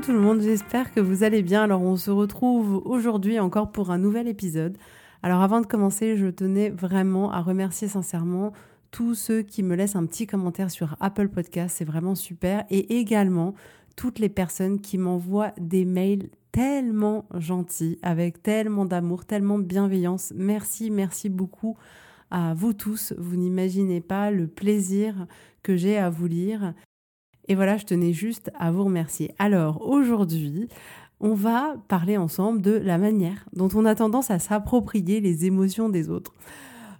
Tout le monde, j'espère que vous allez bien. Alors on se retrouve aujourd'hui encore pour un nouvel épisode. Alors avant de commencer, je tenais vraiment à remercier sincèrement tous ceux qui me laissent un petit commentaire sur Apple Podcast, c'est vraiment super. Et également toutes les personnes qui m'envoient des mails tellement gentils, avec tellement d'amour, tellement de bienveillance. Merci, merci beaucoup à vous tous. Vous n'imaginez pas le plaisir que j'ai à vous lire. Et voilà, je tenais juste à vous remercier. Alors aujourd'hui, on va parler ensemble de la manière dont on a tendance à s'approprier les émotions des autres.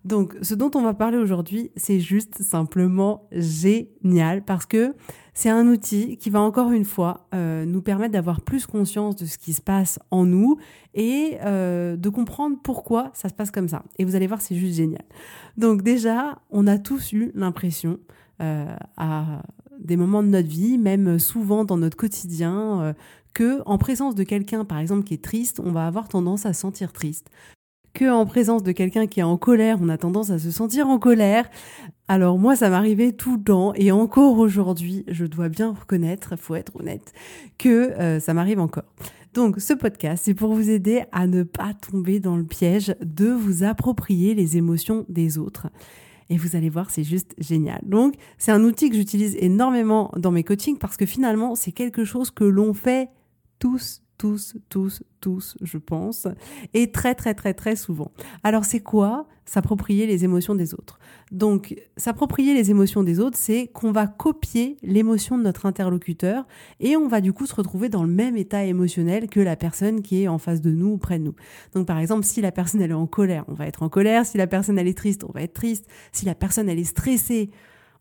Donc, ce dont on va parler aujourd'hui, c'est juste simplement génial parce que c'est un outil qui va encore une fois euh, nous permettre d'avoir plus conscience de ce qui se passe en nous et euh, de comprendre pourquoi ça se passe comme ça. Et vous allez voir, c'est juste génial. Donc déjà, on a tous eu l'impression euh, à des moments de notre vie, même souvent dans notre quotidien, euh, que en présence de quelqu'un, par exemple, qui est triste, on va avoir tendance à se sentir triste. Que en présence de quelqu'un qui est en colère, on a tendance à se sentir en colère. Alors moi, ça m'arrivait tout le temps et encore aujourd'hui, je dois bien reconnaître, faut être honnête, que euh, ça m'arrive encore. Donc ce podcast, c'est pour vous aider à ne pas tomber dans le piège de vous approprier les émotions des autres et vous allez voir, c'est juste génial. Donc, c'est un outil que j'utilise énormément dans mes coachings parce que finalement, c'est quelque chose que l'on fait tous, tous, tous, tous, je pense, et très, très, très, très souvent. Alors, c'est quoi s'approprier les émotions des autres? Donc, s'approprier les émotions des autres, c'est qu'on va copier l'émotion de notre interlocuteur et on va du coup se retrouver dans le même état émotionnel que la personne qui est en face de nous ou près de nous. Donc, par exemple, si la personne elle est en colère, on va être en colère. Si la personne est triste, on va être triste. Si la personne est stressée,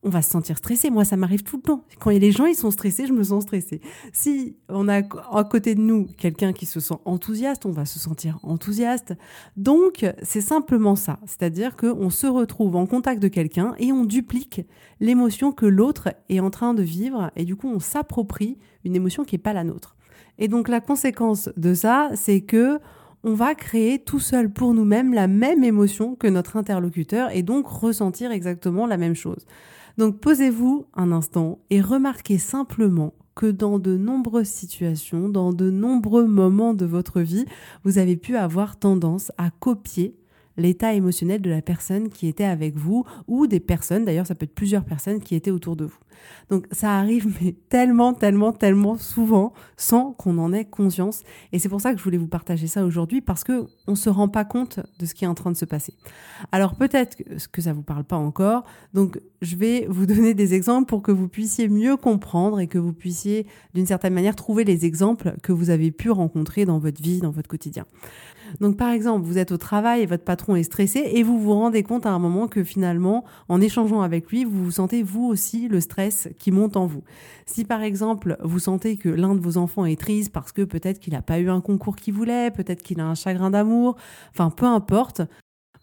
on va se sentir stressé. Moi, ça m'arrive tout le temps. Quand les gens ils sont stressés, je me sens stressée. Si on a à côté de nous quelqu'un qui se sent enthousiaste, on va se sentir enthousiaste. Donc, c'est simplement ça. C'est-à-dire qu'on se retrouve en contact de quelqu'un et on duplique l'émotion que l'autre est en train de vivre et du coup, on s'approprie une émotion qui n'est pas la nôtre. Et donc, la conséquence de ça, c'est que on va créer tout seul pour nous-mêmes la même émotion que notre interlocuteur et donc ressentir exactement la même chose. Donc posez-vous un instant et remarquez simplement que dans de nombreuses situations, dans de nombreux moments de votre vie, vous avez pu avoir tendance à copier l'état émotionnel de la personne qui était avec vous ou des personnes, d'ailleurs ça peut être plusieurs personnes qui étaient autour de vous. Donc ça arrive mais tellement, tellement, tellement souvent sans qu'on en ait conscience. Et c'est pour ça que je voulais vous partager ça aujourd'hui parce que on se rend pas compte de ce qui est en train de se passer. Alors peut-être que ça vous parle pas encore. Donc je vais vous donner des exemples pour que vous puissiez mieux comprendre et que vous puissiez d'une certaine manière trouver les exemples que vous avez pu rencontrer dans votre vie, dans votre quotidien. Donc par exemple, vous êtes au travail et votre patron est stressé et vous vous rendez compte à un moment que finalement, en échangeant avec lui, vous sentez vous aussi le stress qui monte en vous. Si par exemple, vous sentez que l'un de vos enfants est triste parce que peut-être qu'il n'a pas eu un concours qu'il voulait, peut-être qu'il a un chagrin d'amour, enfin peu importe,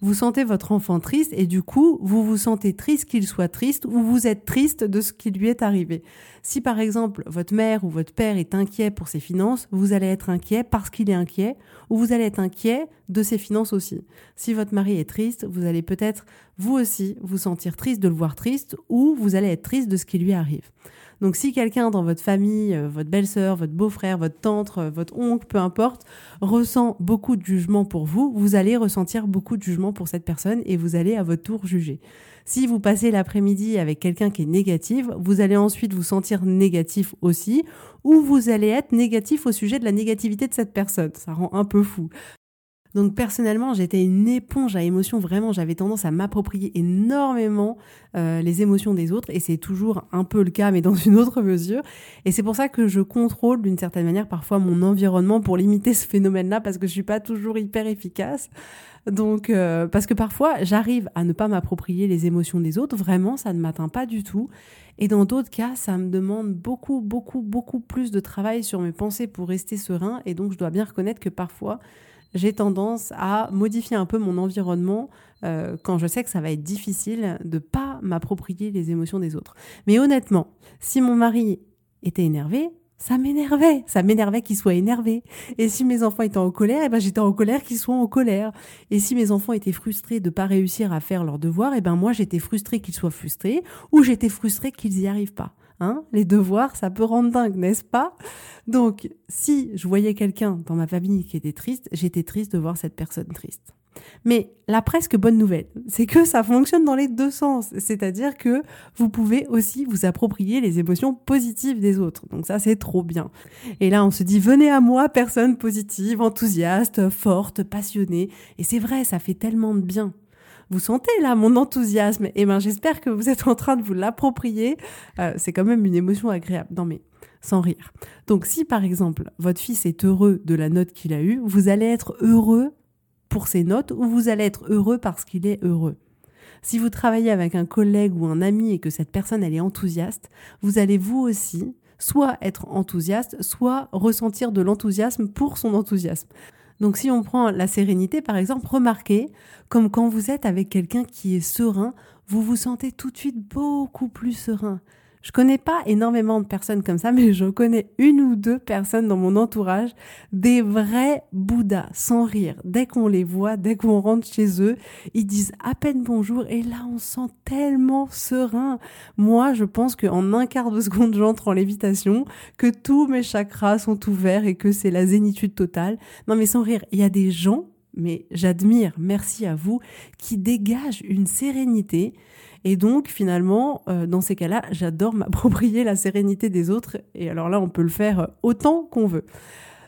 vous sentez votre enfant triste et du coup, vous vous sentez triste qu'il soit triste ou vous êtes triste de ce qui lui est arrivé. Si par exemple, votre mère ou votre père est inquiet pour ses finances, vous allez être inquiet parce qu'il est inquiet ou vous allez être inquiet de ses finances aussi. Si votre mari est triste, vous allez peut-être vous aussi vous sentir triste de le voir triste ou vous allez être triste de ce qui lui arrive. Donc si quelqu'un dans votre famille, euh, votre belle-sœur, votre beau-frère, votre tante, euh, votre oncle, peu importe, ressent beaucoup de jugement pour vous, vous allez ressentir beaucoup de jugement pour cette personne et vous allez à votre tour juger. Si vous passez l'après-midi avec quelqu'un qui est négatif, vous allez ensuite vous sentir négatif aussi, ou vous allez être négatif au sujet de la négativité de cette personne. Ça rend un peu fou. Donc personnellement, j'étais une éponge à émotions. Vraiment, j'avais tendance à m'approprier énormément euh, les émotions des autres, et c'est toujours un peu le cas, mais dans une autre mesure. Et c'est pour ça que je contrôle d'une certaine manière parfois mon environnement pour limiter ce phénomène-là, parce que je suis pas toujours hyper efficace. Donc, euh, parce que parfois, j'arrive à ne pas m'approprier les émotions des autres. Vraiment, ça ne m'atteint pas du tout. Et dans d'autres cas, ça me demande beaucoup, beaucoup, beaucoup plus de travail sur mes pensées pour rester serein. Et donc, je dois bien reconnaître que parfois, j'ai tendance à modifier un peu mon environnement euh, quand je sais que ça va être difficile de pas m'approprier les émotions des autres. Mais honnêtement, si mon mari était énervé, ça m'énervait, ça m'énervait qu'il soit énervé. Et si mes enfants étaient en colère, eh ben j'étais en colère qu'ils soient en colère. Et si mes enfants étaient frustrés de pas réussir à faire leurs devoirs, eh ben moi j'étais frustrée qu'ils soient frustrés ou j'étais frustrée qu'ils y arrivent pas. Hein les devoirs, ça peut rendre dingue, n'est-ce pas? Donc, si je voyais quelqu'un dans ma famille qui était triste, j'étais triste de voir cette personne triste. Mais la presque bonne nouvelle, c'est que ça fonctionne dans les deux sens. C'est-à-dire que vous pouvez aussi vous approprier les émotions positives des autres. Donc ça, c'est trop bien. Et là, on se dit, venez à moi, personne positive, enthousiaste, forte, passionnée. Et c'est vrai, ça fait tellement de bien. Vous sentez là mon enthousiasme Eh ben j'espère que vous êtes en train de vous l'approprier. Euh, c'est quand même une émotion agréable. Non mais sans rire. Donc si par exemple votre fils est heureux de la note qu'il a eue, vous allez être heureux pour ses notes ou vous allez être heureux parce qu'il est heureux? Si vous travaillez avec un collègue ou un ami et que cette personne est enthousiaste, vous allez vous aussi soit être enthousiaste, soit ressentir de l'enthousiasme pour son enthousiasme. Donc si on prend la sérénité, par exemple, remarquez comme quand vous êtes avec quelqu'un qui est serein, vous vous sentez tout de suite beaucoup plus serein. Je connais pas énormément de personnes comme ça, mais je connais une ou deux personnes dans mon entourage, des vrais Bouddhas, sans rire. Dès qu'on les voit, dès qu'on rentre chez eux, ils disent à peine bonjour et là on sent tellement serein. Moi, je pense qu'en un quart de seconde, j'entre en lévitation, que tous mes chakras sont ouverts et que c'est la zénitude totale. Non mais sans rire, il y a des gens mais j'admire, merci à vous, qui dégagent une sérénité et donc, finalement, euh, dans ces cas-là, j'adore m'approprier la sérénité des autres. Et alors là, on peut le faire euh, autant qu'on veut.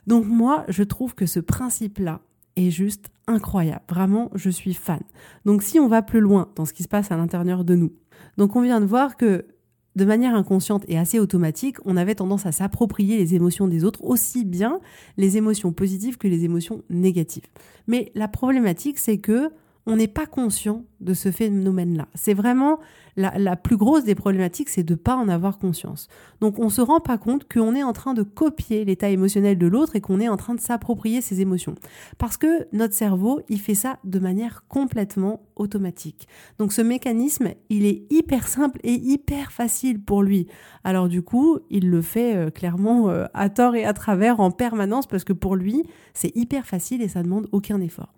Donc moi, je trouve que ce principe-là est juste incroyable. Vraiment, je suis fan. Donc si on va plus loin dans ce qui se passe à l'intérieur de nous, donc on vient de voir que de manière inconsciente et assez automatique, on avait tendance à s'approprier les émotions des autres, aussi bien les émotions positives que les émotions négatives. Mais la problématique, c'est que on n'est pas conscient de ce phénomène-là. C'est vraiment la, plus grosse des problématiques, c'est de ne pas en avoir conscience. Donc on ne se rend pas compte qu'on est en train de copier l'état émotionnel de l'autre et qu'on est en train de s'approprier ses émotions. Parce que notre cerveau, il fait ça de manière complètement automatique. Donc ce mécanisme, il est hyper simple et hyper facile pour lui. Alors du coup, il le fait euh, clairement euh, à tort et à travers en permanence parce que pour lui, c'est hyper facile et ça demande aucun effort.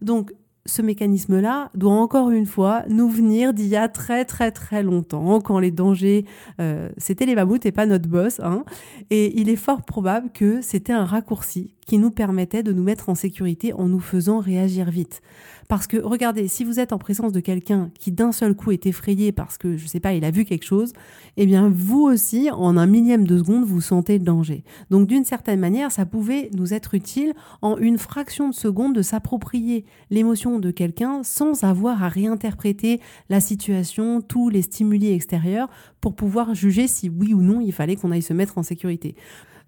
Donc ce mécanisme-là doit encore une fois nous venir d'il y a très très très longtemps, quand les dangers, euh, c'était les mammouths et pas notre boss. Hein, et il est fort probable que c'était un raccourci qui nous permettait de nous mettre en sécurité en nous faisant réagir vite. Parce que regardez, si vous êtes en présence de quelqu'un qui d'un seul coup est effrayé parce que, je sais pas, il a vu quelque chose, eh bien vous aussi, en un millième de seconde, vous sentez le danger. Donc d'une certaine manière, ça pouvait nous être utile en une fraction de seconde de s'approprier l'émotion de quelqu'un sans avoir à réinterpréter la situation, tous les stimuli extérieurs pour pouvoir juger si oui ou non il fallait qu'on aille se mettre en sécurité.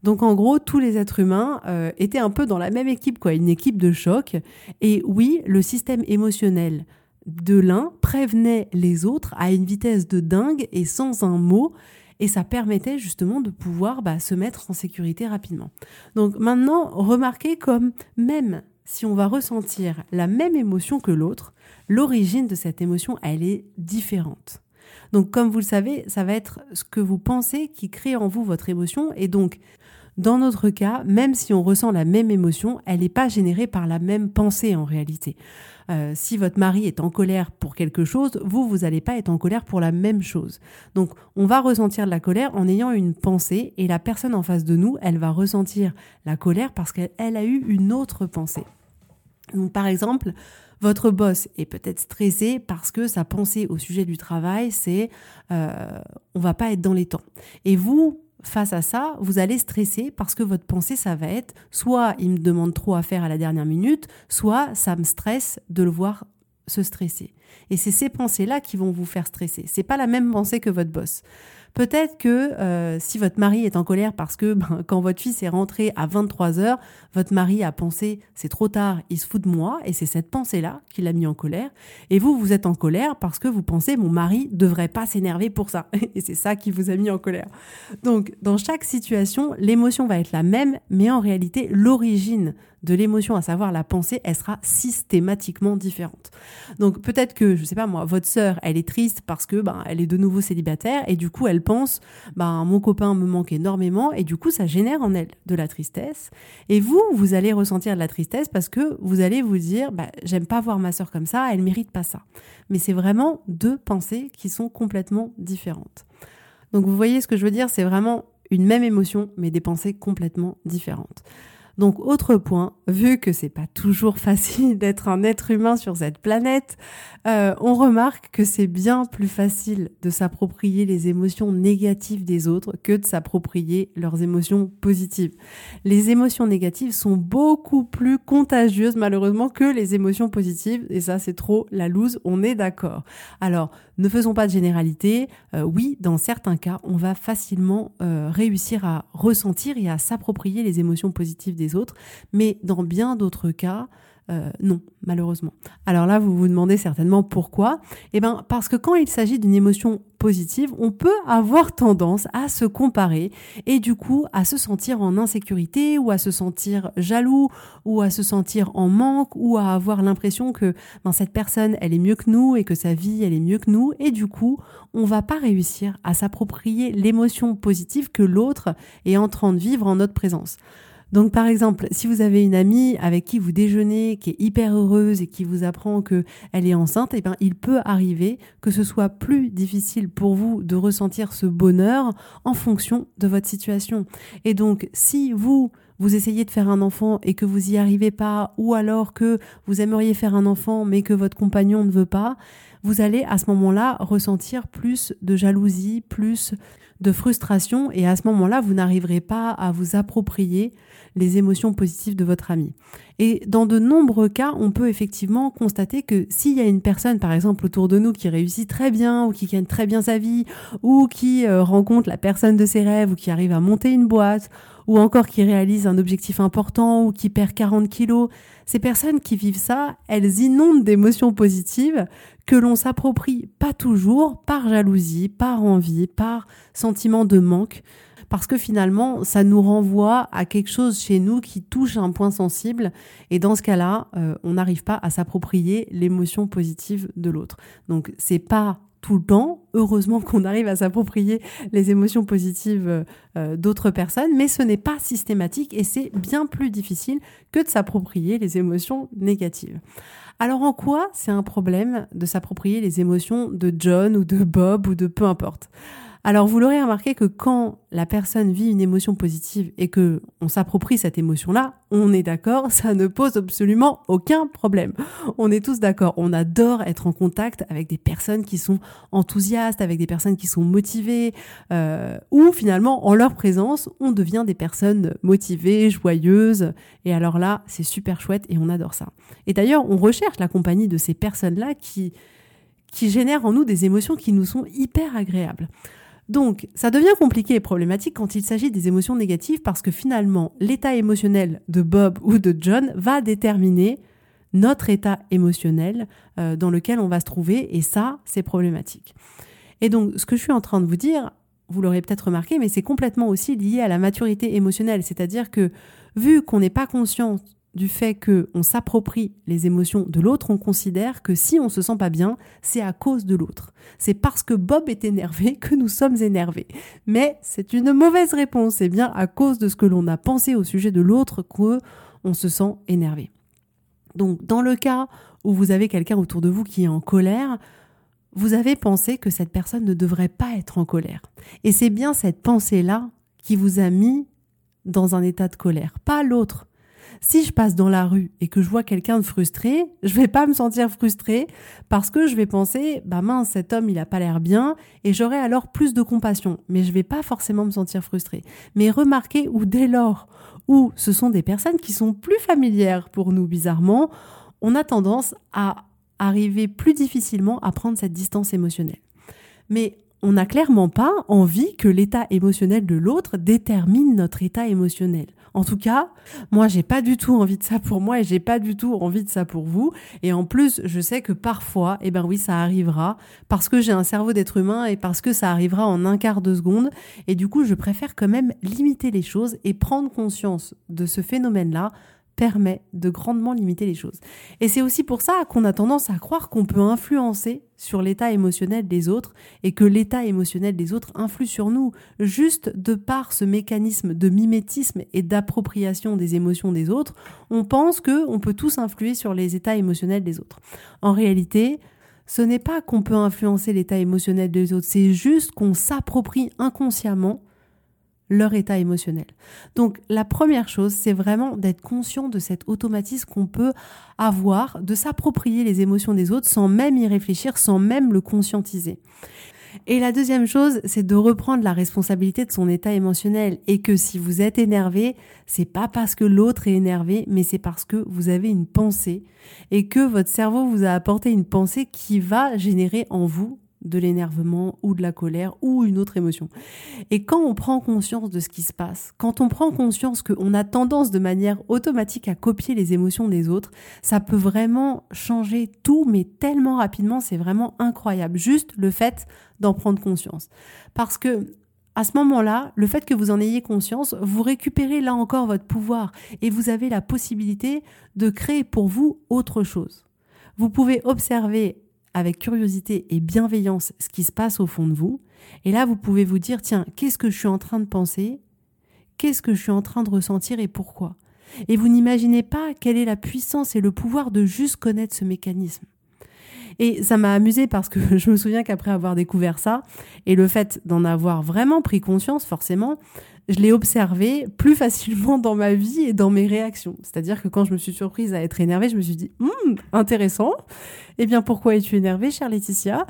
Donc en gros, tous les êtres humains euh, étaient un peu dans la même équipe, quoi, une équipe de choc. Et oui, le système émotionnel de l'un prévenait les autres à une vitesse de dingue et sans un mot. Et ça permettait justement de pouvoir bah, se mettre en sécurité rapidement. Donc maintenant, remarquez comme même si on va ressentir la même émotion que l'autre, l'origine de cette émotion, elle est différente. Donc comme vous le savez, ça va être ce que vous pensez qui crée en vous votre émotion. Et donc dans notre cas, même si on ressent la même émotion, elle n'est pas générée par la même pensée en réalité. Euh, si votre mari est en colère pour quelque chose, vous, vous n'allez pas être en colère pour la même chose. Donc, on va ressentir de la colère en ayant une pensée et la personne en face de nous, elle va ressentir la colère parce qu'elle a eu une autre pensée. Donc, par exemple, Votre boss est peut-être stressé parce que sa pensée au sujet du travail, c'est euh, on va pas être dans les temps. Et vous, face à ça, vous allez stresser parce que votre pensée, ça va être soit il me demande trop à faire à la dernière minute, soit ça me stresse de le voir se stresser. Et c'est ces pensées-là qui vont vous faire stresser. C'est pas la même pensée que votre boss. Peut-être que euh, si votre mari est en colère parce que ben, quand votre fils est rentré à 23 heures, votre mari a pensé c'est trop tard, il se fout de moi, et c'est cette pensée-là qui l'a mis en colère. Et vous, vous êtes en colère parce que vous pensez mon mari devrait pas s'énerver pour ça. Et c'est ça qui vous a mis en colère. Donc, dans chaque situation, l'émotion va être la même, mais en réalité, l'origine de l'émotion, à savoir la pensée, elle sera systématiquement différente. Donc peut-être que, je sais pas moi, votre sœur, elle est triste parce que ben, elle est de nouveau célibataire et du coup elle pense, ben, mon copain me manque énormément et du coup ça génère en elle de la tristesse. Et vous, vous allez ressentir de la tristesse parce que vous allez vous dire, ben, j'aime pas voir ma sœur comme ça, elle mérite pas ça. Mais c'est vraiment deux pensées qui sont complètement différentes. Donc vous voyez ce que je veux dire, c'est vraiment une même émotion, mais des pensées complètement différentes. Donc autre point, vu que c'est pas toujours facile d'être un être humain sur cette planète, euh, on remarque que c'est bien plus facile de s'approprier les émotions négatives des autres que de s'approprier leurs émotions positives. Les émotions négatives sont beaucoup plus contagieuses malheureusement que les émotions positives et ça c'est trop la loose, on est d'accord. Alors ne faisons pas de généralité. Euh, oui, dans certains cas, on va facilement euh, réussir à ressentir et à s'approprier les émotions positives des autres, mais dans bien d'autres cas, euh, non, malheureusement. Alors là, vous vous demandez certainement pourquoi. Eh bien, parce que quand il s'agit d'une émotion positive, on peut avoir tendance à se comparer et du coup à se sentir en insécurité ou à se sentir jaloux ou à se sentir en manque ou à avoir l'impression que ben, cette personne, elle est mieux que nous et que sa vie, elle est mieux que nous et du coup, on va pas réussir à s'approprier l'émotion positive que l'autre est en train de vivre en notre présence. Donc par exemple, si vous avez une amie avec qui vous déjeunez, qui est hyper heureuse et qui vous apprend que elle est enceinte, eh bien il peut arriver que ce soit plus difficile pour vous de ressentir ce bonheur en fonction de votre situation. Et donc si vous vous essayez de faire un enfant et que vous y arrivez pas, ou alors que vous aimeriez faire un enfant mais que votre compagnon ne veut pas, vous allez à ce moment-là ressentir plus de jalousie, plus de frustration et à ce moment-là, vous n'arriverez pas à vous approprier les émotions positives de votre ami. Et dans de nombreux cas, on peut effectivement constater que s'il y a une personne, par exemple, autour de nous qui réussit très bien ou qui gagne très bien sa vie ou qui euh, rencontre la personne de ses rêves ou qui arrive à monter une boîte ou encore qui réalise un objectif important ou qui perd 40 kilos, ces personnes qui vivent ça, elles inondent d'émotions positives que l'on s'approprie pas toujours par jalousie, par envie, par sentiment de manque, parce que finalement, ça nous renvoie à quelque chose chez nous qui touche un point sensible, et dans ce cas-là, euh, on n'arrive pas à s'approprier l'émotion positive de l'autre. Donc, c'est pas tout le temps. Heureusement qu'on arrive à s'approprier les émotions positives euh, d'autres personnes, mais ce n'est pas systématique et c'est bien plus difficile que de s'approprier les émotions négatives. Alors en quoi c'est un problème de s'approprier les émotions de John ou de Bob ou de peu importe? Alors vous l'aurez remarqué que quand la personne vit une émotion positive et que on s'approprie cette émotion-là, on est d'accord, ça ne pose absolument aucun problème. On est tous d'accord, on adore être en contact avec des personnes qui sont enthousiastes, avec des personnes qui sont motivées, euh, ou finalement en leur présence, on devient des personnes motivées, joyeuses. Et alors là, c'est super chouette et on adore ça. Et d'ailleurs, on recherche la compagnie de ces personnes-là qui qui génèrent en nous des émotions qui nous sont hyper agréables. Donc, ça devient compliqué et problématique quand il s'agit des émotions négatives parce que finalement, l'état émotionnel de Bob ou de John va déterminer notre état émotionnel euh, dans lequel on va se trouver et ça, c'est problématique. Et donc, ce que je suis en train de vous dire, vous l'aurez peut-être remarqué, mais c'est complètement aussi lié à la maturité émotionnelle, c'est-à-dire que vu qu'on n'est pas conscient du fait que on s'approprie les émotions de l'autre, on considère que si on se sent pas bien, c'est à cause de l'autre. C'est parce que Bob est énervé que nous sommes énervés. Mais c'est une mauvaise réponse. C'est bien à cause de ce que l'on a pensé au sujet de l'autre que on se sent énervé. Donc, dans le cas où vous avez quelqu'un autour de vous qui est en colère, vous avez pensé que cette personne ne devrait pas être en colère. Et c'est bien cette pensée-là qui vous a mis dans un état de colère, pas l'autre. Si je passe dans la rue et que je vois quelqu'un de frustré, je vais pas me sentir frustré parce que je vais penser, bah mince, cet homme, il a pas l'air bien et j'aurai alors plus de compassion. Mais je vais pas forcément me sentir frustré. Mais remarquez où dès lors où ce sont des personnes qui sont plus familières pour nous, bizarrement, on a tendance à arriver plus difficilement à prendre cette distance émotionnelle. Mais on n'a clairement pas envie que l'état émotionnel de l'autre détermine notre état émotionnel. En tout cas, moi, j'ai pas du tout envie de ça pour moi et j'ai pas du tout envie de ça pour vous. Et en plus, je sais que parfois, eh ben oui, ça arrivera parce que j'ai un cerveau d'être humain et parce que ça arrivera en un quart de seconde. Et du coup, je préfère quand même limiter les choses et prendre conscience de ce phénomène-là permet de grandement limiter les choses. Et c'est aussi pour ça qu'on a tendance à croire qu'on peut influencer sur l'état émotionnel des autres et que l'état émotionnel des autres influe sur nous juste de par ce mécanisme de mimétisme et d'appropriation des émotions des autres, on pense que on peut tous influer sur les états émotionnels des autres. En réalité, ce n'est pas qu'on peut influencer l'état émotionnel des autres, c'est juste qu'on s'approprie inconsciemment leur état émotionnel. Donc la première chose, c'est vraiment d'être conscient de cet automatisme qu'on peut avoir, de s'approprier les émotions des autres sans même y réfléchir, sans même le conscientiser. Et la deuxième chose, c'est de reprendre la responsabilité de son état émotionnel et que si vous êtes énervé, c'est pas parce que l'autre est énervé, mais c'est parce que vous avez une pensée et que votre cerveau vous a apporté une pensée qui va générer en vous de l'énervement ou de la colère ou une autre émotion. Et quand on prend conscience de ce qui se passe, quand on prend conscience qu'on a tendance de manière automatique à copier les émotions des autres, ça peut vraiment changer tout, mais tellement rapidement, c'est vraiment incroyable. Juste le fait d'en prendre conscience. Parce que à ce moment-là, le fait que vous en ayez conscience, vous récupérez là encore votre pouvoir et vous avez la possibilité de créer pour vous autre chose. Vous pouvez observer avec curiosité et bienveillance ce qui se passe au fond de vous. Et là, vous pouvez vous dire, tiens, qu'est-ce que je suis en train de penser? Qu'est-ce que je suis en train de ressentir et pourquoi? Et vous n'imaginez pas quelle est la puissance et le pouvoir de juste connaître ce mécanisme. Et ça m'a amusé parce que je me souviens qu'après avoir découvert ça, et le fait d'en avoir vraiment pris conscience, forcément, je l'ai observé plus facilement dans ma vie et dans mes réactions. C'est-à-dire que quand je me suis surprise à être énervée, je me suis dit, hum, intéressant. Eh bien, pourquoi es-tu énervée, chère Laetitia?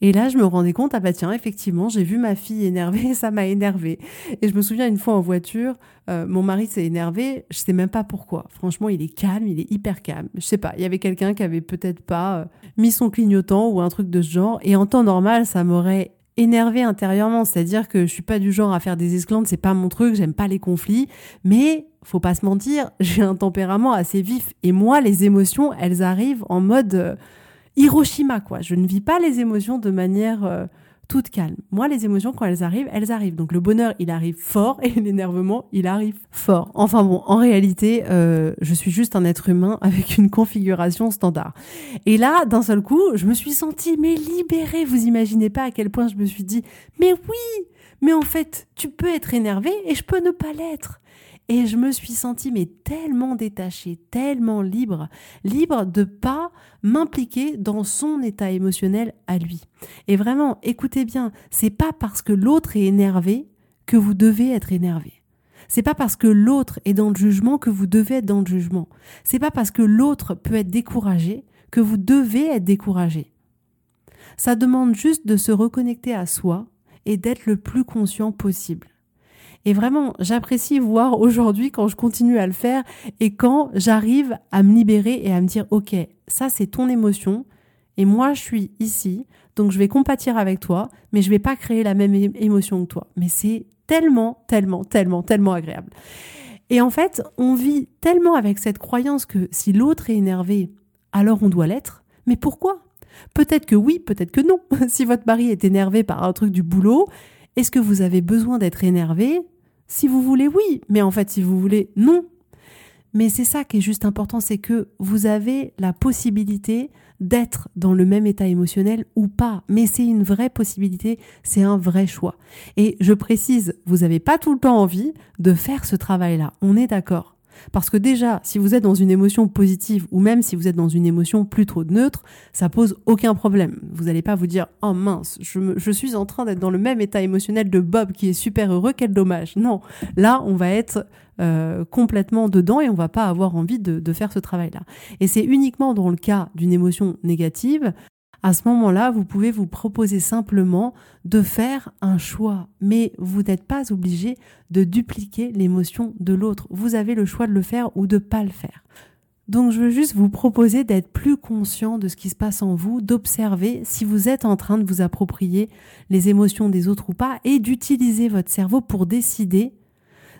Et là, je me rendais compte, ah bah tiens, effectivement, j'ai vu ma fille énervée ça m'a énervée. Et je me souviens une fois en voiture, euh, mon mari s'est énervé, je sais même pas pourquoi. Franchement, il est calme, il est hyper calme. Je sais pas, il y avait quelqu'un qui avait peut-être pas euh, mis son clignotant ou un truc de ce genre. Et en temps normal, ça m'aurait énervé intérieurement, c'est-à-dire que je suis pas du genre à faire des esclandres, c'est pas mon truc, j'aime pas les conflits, mais faut pas se mentir, j'ai un tempérament assez vif. Et moi les émotions, elles arrivent en mode euh, Hiroshima quoi. Je ne vis pas les émotions de manière euh, toute calme. Moi, les émotions, quand elles arrivent, elles arrivent. Donc le bonheur, il arrive fort et l'énervement, il arrive fort. Enfin bon, en réalité, euh, je suis juste un être humain avec une configuration standard. Et là, d'un seul coup, je me suis sentie mais libérée. Vous imaginez pas à quel point je me suis dit, mais oui, mais en fait, tu peux être énervé et je peux ne pas l'être. Et je me suis sentie mais tellement détachée, tellement libre, libre de pas m'impliquer dans son état émotionnel à lui. Et vraiment, écoutez bien, c'est pas parce que l'autre est énervé que vous devez être énervé. C'est pas parce que l'autre est dans le jugement que vous devez être dans le jugement. C'est pas parce que l'autre peut être découragé que vous devez être découragé. Ça demande juste de se reconnecter à soi et d'être le plus conscient possible. Et vraiment, j'apprécie voir aujourd'hui quand je continue à le faire et quand j'arrive à me libérer et à me dire, OK, ça c'est ton émotion et moi je suis ici, donc je vais compatir avec toi, mais je vais pas créer la même émotion que toi. Mais c'est tellement, tellement, tellement, tellement agréable. Et en fait, on vit tellement avec cette croyance que si l'autre est énervé, alors on doit l'être. Mais pourquoi? Peut-être que oui, peut-être que non. si votre mari est énervé par un truc du boulot, est-ce que vous avez besoin d'être énervé? Si vous voulez, oui, mais en fait, si vous voulez, non. Mais c'est ça qui est juste important, c'est que vous avez la possibilité d'être dans le même état émotionnel ou pas. Mais c'est une vraie possibilité, c'est un vrai choix. Et je précise, vous n'avez pas tout le temps envie de faire ce travail-là. On est d'accord. Parce que déjà, si vous êtes dans une émotion positive ou même si vous êtes dans une émotion plus trop neutre, ça pose aucun problème. Vous n'allez pas vous dire oh mince, je, suis en train d'être dans le même état émotionnel de Bob qui est super heureux, quel dommage. Non, là on va être euh, complètement dedans et on va pas avoir envie de faire ce travail-là. Et c'est uniquement dans le cas d'une émotion négative à ce moment-là, vous pouvez vous proposer simplement de faire un choix, mais vous n'êtes pas obligé de dupliquer l'émotion de l'autre. Vous avez le choix de le faire ou de pas le faire. Donc je veux juste vous proposer d'être plus conscient de ce qui se passe en vous, d'observer si vous êtes en train de vous approprier les émotions des autres ou pas, et d'utiliser votre cerveau pour décider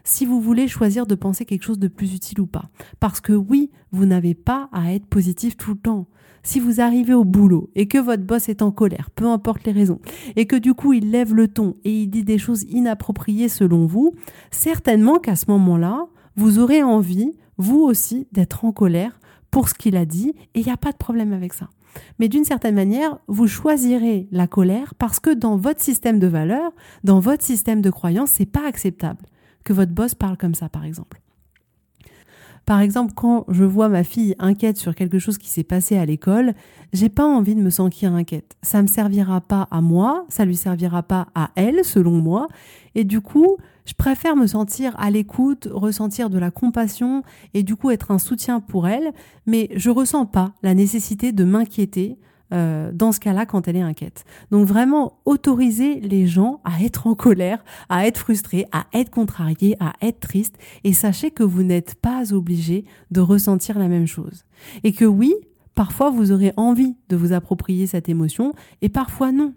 si vous voulez choisir de penser quelque chose de plus utile ou pas. Parce que oui, vous n'avez pas à être positif tout le temps si vous arrivez au boulot et que votre boss est en colère, peu importe les raisons, et que du coup il lève le ton et il dit des choses inappropriées selon vous, certainement qu'à ce moment-là, vous aurez envie, vous aussi, d'être en colère pour ce qu'il a dit, et il n'y a pas de problème avec ça. Mais d'une certaine manière, vous choisirez la colère parce que dans votre système de valeurs, dans votre système de croyance, c'est pas acceptable que votre boss parle comme ça, par exemple. Par exemple, quand je vois ma fille inquiète sur quelque chose qui s'est passé à l'école, j'ai pas envie de me sentir inquiète. Ça me servira pas à moi, ça lui servira pas à elle, selon moi. Et du coup, je préfère me sentir à l'écoute, ressentir de la compassion et du coup être un soutien pour elle, mais je ressens pas la nécessité de m'inquiéter euh, dans ce cas-là quand elle est inquiète. Donc vraiment autoriser les gens à être en colère, à être frustrés, à être contrariés, à être tristes et sachez que vous n'êtes pas obligé de ressentir la même chose. Et que oui, parfois vous aurez envie de vous approprier cette émotion et parfois non.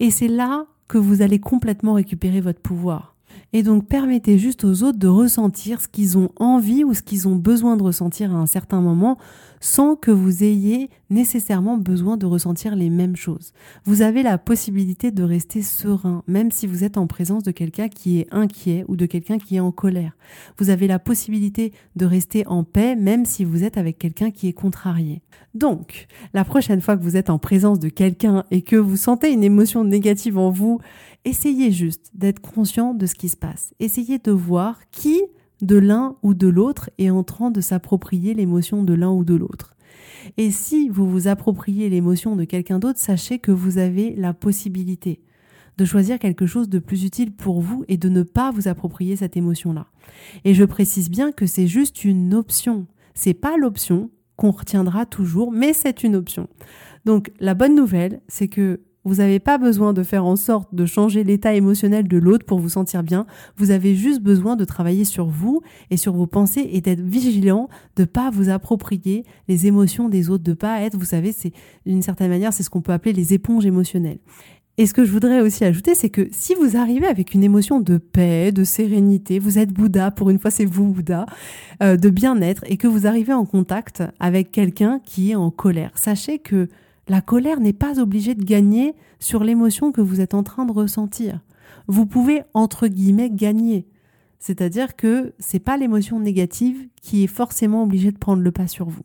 Et c'est là que vous allez complètement récupérer votre pouvoir. Et donc permettez juste aux autres de ressentir ce qu'ils ont envie ou ce qu'ils ont besoin de ressentir à un certain moment sans que vous ayez nécessairement besoin de ressentir les mêmes choses. Vous avez la possibilité de rester serein, même si vous êtes en présence de quelqu'un qui est inquiet ou de quelqu'un qui est en colère. Vous avez la possibilité de rester en paix, même si vous êtes avec quelqu'un qui est contrarié. Donc, la prochaine fois que vous êtes en présence de quelqu'un et que vous sentez une émotion négative en vous, essayez juste d'être conscient de ce qui se passe. Essayez de voir qui de l'un ou de l'autre est en train de s'approprier l'émotion de l'un ou de l'autre. Et si vous vous appropriez l'émotion de quelqu'un d'autre, sachez que vous avez la possibilité de choisir quelque chose de plus utile pour vous et de ne pas vous approprier cette émotion-là. Et je précise bien que c'est juste une option. C'est pas l'option qu'on retiendra toujours, mais c'est une option. Donc la bonne nouvelle, c'est que vous n'avez pas besoin de faire en sorte de changer l'état émotionnel de l'autre pour vous sentir bien. Vous avez juste besoin de travailler sur vous et sur vos pensées et d'être vigilant, de pas vous approprier les émotions des autres, de pas être, vous savez, c'est d'une certaine manière, c'est ce qu'on peut appeler les éponges émotionnelles. Et ce que je voudrais aussi ajouter, c'est que si vous arrivez avec une émotion de paix, de sérénité, vous êtes Bouddha, pour une fois c'est vous Bouddha, euh, de bien-être, et que vous arrivez en contact avec quelqu'un qui est en colère, sachez que la colère n'est pas obligée de gagner sur l'émotion que vous êtes en train de ressentir. Vous pouvez, entre guillemets, gagner. C'est-à-dire que c'est pas l'émotion négative qui est forcément obligée de prendre le pas sur vous.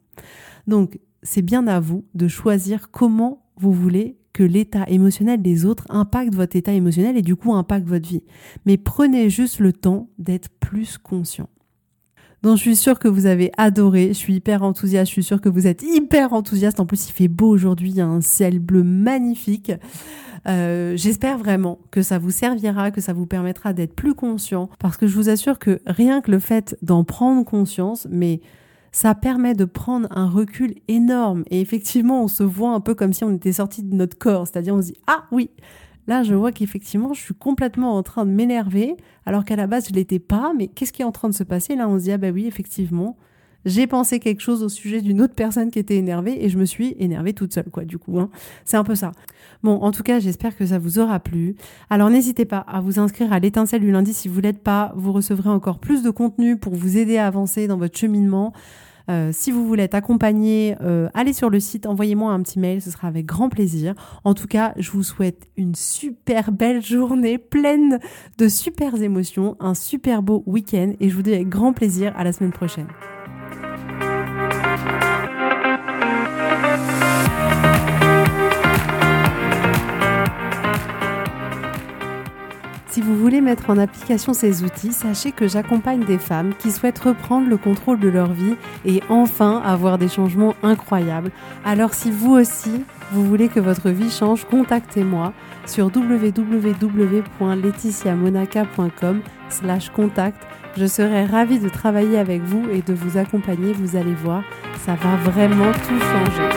Donc, c'est bien à vous de choisir comment vous voulez que l'état émotionnel des autres impacte votre état émotionnel et du coup impacte votre vie. Mais prenez juste le temps d'être plus conscient. Donc je suis sûre que vous avez adoré. Je suis hyper enthousiaste. Je suis sûre que vous êtes hyper enthousiaste. En plus, il fait beau aujourd'hui. Il y a un ciel bleu magnifique. Euh, J'espère vraiment que ça vous servira, que ça vous permettra d'être plus conscient. Parce que je vous assure que rien que le fait d'en prendre conscience, mais ça permet de prendre un recul énorme. Et effectivement, on se voit un peu comme si on était sorti de notre corps. C'est-à-dire, on se dit, ah oui, Là, je vois qu'effectivement, je suis complètement en train de m'énerver, alors qu'à la base, je l'étais pas. Mais qu'est-ce qui est en train de se passer? Là, on se dit, ah bah oui, effectivement, j'ai pensé quelque chose au sujet d'une autre personne qui était énervée et je me suis énervée toute seule, quoi, du coup. Hein. C'est un peu ça. Bon, en tout cas, j'espère que ça vous aura plu. Alors, n'hésitez pas à vous inscrire à l'étincelle du lundi si vous l'êtes pas. Vous recevrez encore plus de contenu pour vous aider à avancer dans votre cheminement. Euh, si vous voulez être accompagné, euh, allez sur le site, envoyez-moi un petit mail, ce sera avec grand plaisir. En tout cas, je vous souhaite une super belle journée pleine de super émotions, un super beau week-end et je vous dis avec grand plaisir à la semaine prochaine. Vous voulez mettre en application ces outils, sachez que j'accompagne des femmes qui souhaitent reprendre le contrôle de leur vie et enfin avoir des changements incroyables. Alors si vous aussi, vous voulez que votre vie change, contactez-moi sur www.laetitiamonaca.com slash contact. Je serai ravie de travailler avec vous et de vous accompagner. Vous allez voir, ça va vraiment tout changer.